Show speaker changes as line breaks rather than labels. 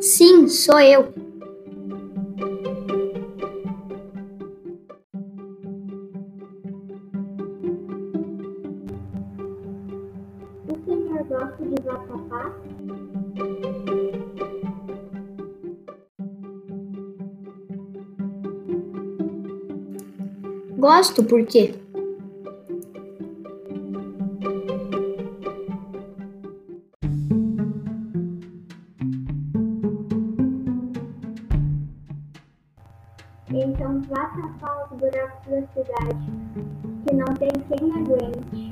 Sim, sou eu.
O senhor gosta de vatapá?
Gosto por quê?
Então vá tapar os buracos da cidade, que não tem quem aguente.